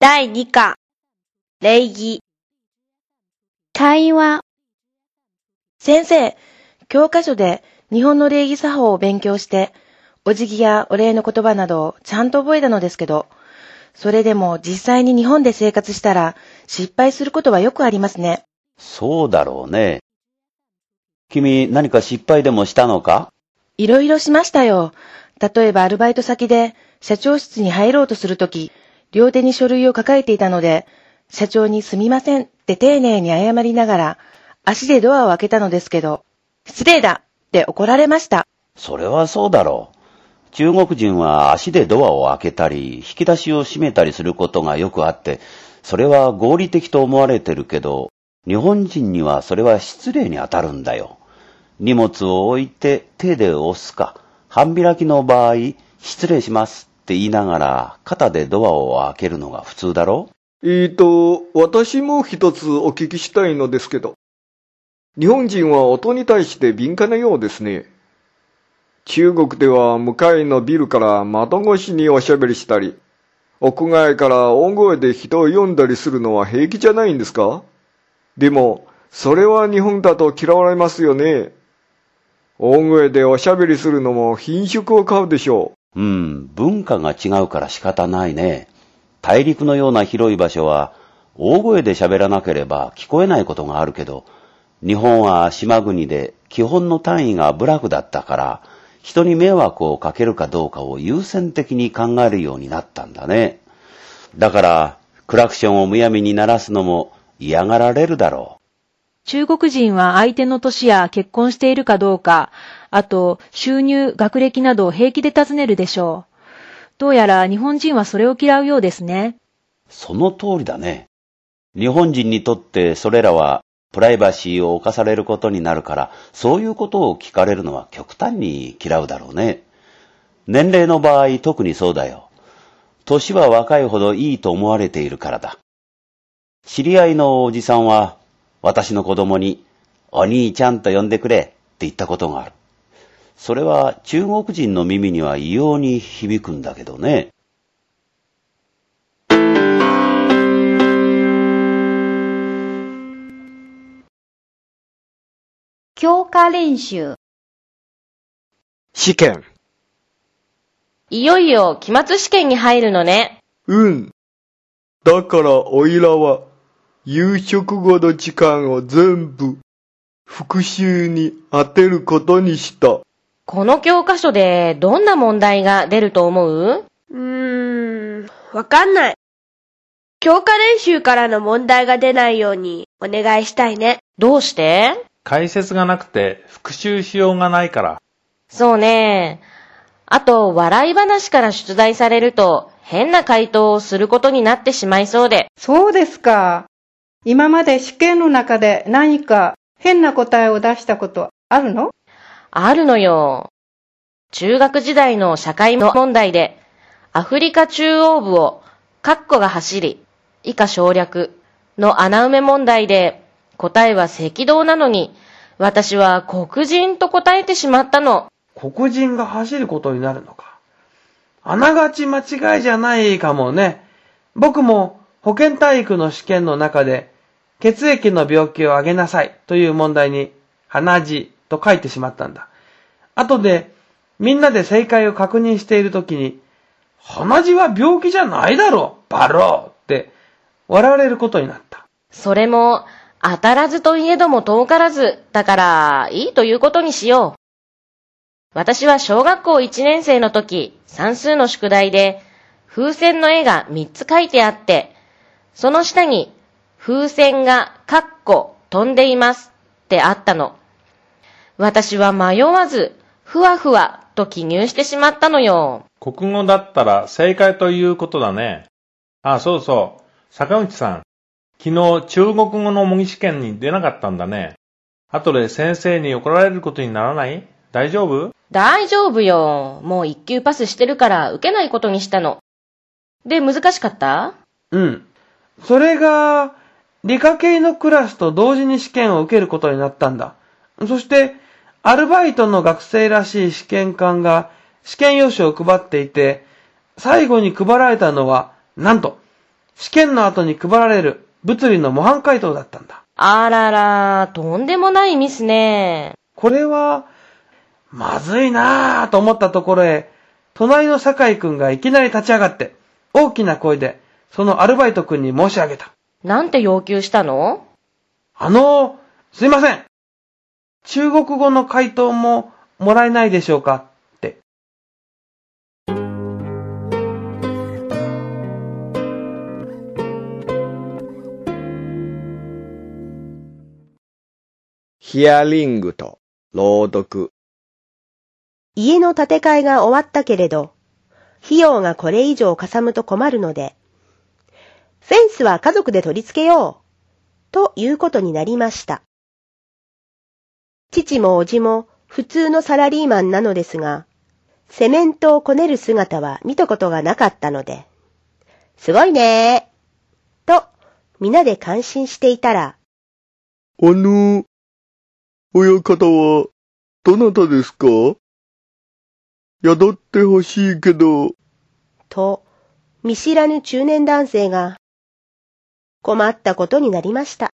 第2課、礼儀。会話、先生、教科書で日本の礼儀作法を勉強して、お辞儀やお礼の言葉などをちゃんと覚えたのですけど、それでも実際に日本で生活したら失敗することはよくありますね。そうだろうね。君、何か失敗でもしたのか？いろいろしましたよ。例えばアルバイト先で社長室に入ろうとするとき、両手に書類を抱えていたので、社長にすみませんって丁寧に謝りながら、足でドアを開けたのですけど、失礼だって怒られました。それはそうだろう。中国人は足でドアを開けたり、引き出しを閉めたりすることがよくあって、それは合理的と思われてるけど、日本人にはそれは失礼に当たるんだよ。荷物を置いて手で押すか、半開きの場合、失礼しますって言いながら肩でドアを開けるのが普通だろ？えーと、私も一つお聞きしたいのですけど、日本人は音に対して敏感なようですね。中国では向かいのビルから窓越しにおしゃべりしたり、屋外から大声で人を呼んだりするのは平気じゃないんですか？でも、それは日本だと嫌われますよね。大声でおしゃべりするのも品種を買うでしょうう。ん、文化が違うから仕方ないね。大陸のような広い場所は、大声で喋らなければ聞こえないことがあるけど、日本は島国で基本の単位が部落だったから、人に迷惑をかけるかどうかを優先的に考えるようになったんだね。だから、クラクションをむやみに鳴らすのも嫌がられるだろう中国人は相手の年や結婚しているかどうか、あと収入、学歴など平気で尋ねるでしょう。どうやら日本人はそれを嫌うようですね。その通りだね。日本人にとってそれらはプライバシーを侵されることになるから、そういうことを聞かれるのは極端に嫌うだろうね。年齢の場合特にそうだよ。年は若いほどいいと思われているからだ。知り合いのおじさんは、私の子供に、お兄ちゃんと呼んでくれって言ったことがある。それは中国人の耳には異様に響くんだけどね。教科練習、試験。いよいよ期末試験に入るのね。うん。だからおいらは、夕食後の時間を全部、復習に当てることにした。この教科書でどんな問題が出ると思う？うーん、わかんない。教科練習からの問題が出ないようにお願いしたいね。どうして？解説がなくて復習しようがないから。そうね。あと、笑い話から出題されると変な回答をすることになってしまいそうで。そうですか。今まで試験の中で何か変な答えを出したことあるの？あるのよ。中学時代の社会問題で、アフリカ中央部をカッコが走り、以下省略の穴埋め問題で、答えは赤道なのに、私は黒人と答えてしまったの。黒人が走ることになるのか。あながち間違いじゃないかもね。僕も保健体育の試験の中で、血液の病気をあげなさいという問題に、鼻血と書いてしまったんだ。後で、みんなで正解を確認しているときに、鼻血は病気じゃないだろバローって笑われることになった。それも、当たらずといえども遠からず、だから、いいということにしよう。私は小学校1年生の時、算数の宿題で、風船の絵が3つ書いてあって、その下に、風船が、カッコ、飛んでいますってあったの。私は迷わず、ふわふわと記入してしまったのよ。国語だったら正解ということだね。あ、そうそう。坂口さん。昨日中国語の模擬試験に出なかったんだね。後で先生に怒られることにならない？大丈夫？大丈夫よ。もう一級パスしてるから受けないことにしたの。で、難しかった？うん。それが、理科系のクラスと同時に試験を受けることになったんだ。そして、アルバイトの学生らしい試験官が試験用紙を配っていて、最後に配られたのは、なんと、試験の後に配られる物理の模範解答だったんだ。あらら、とんでもないミスね。これは、まずいなぁと思ったところへ、隣の酒井くんがいきなり立ち上がって、大きな声で、そのアルバイトくんに申し上げた。なんて要求したの？あのすいません。中国語の回答ももらえないでしょうかって。ヒアリングと朗読。家の建て替えが終わったけれど、費用がこれ以上かさむと困るので、フェンスは家族で取り付けよう、ということになりました。父も叔父も普通のサラリーマンなのですが、セメントをこねる姿は見たことがなかったので、すごいねー、と皆で感心していたら、あの、親方は、どなたですか？宿ってほしいけど、と見知らぬ中年男性が困ったことになりました。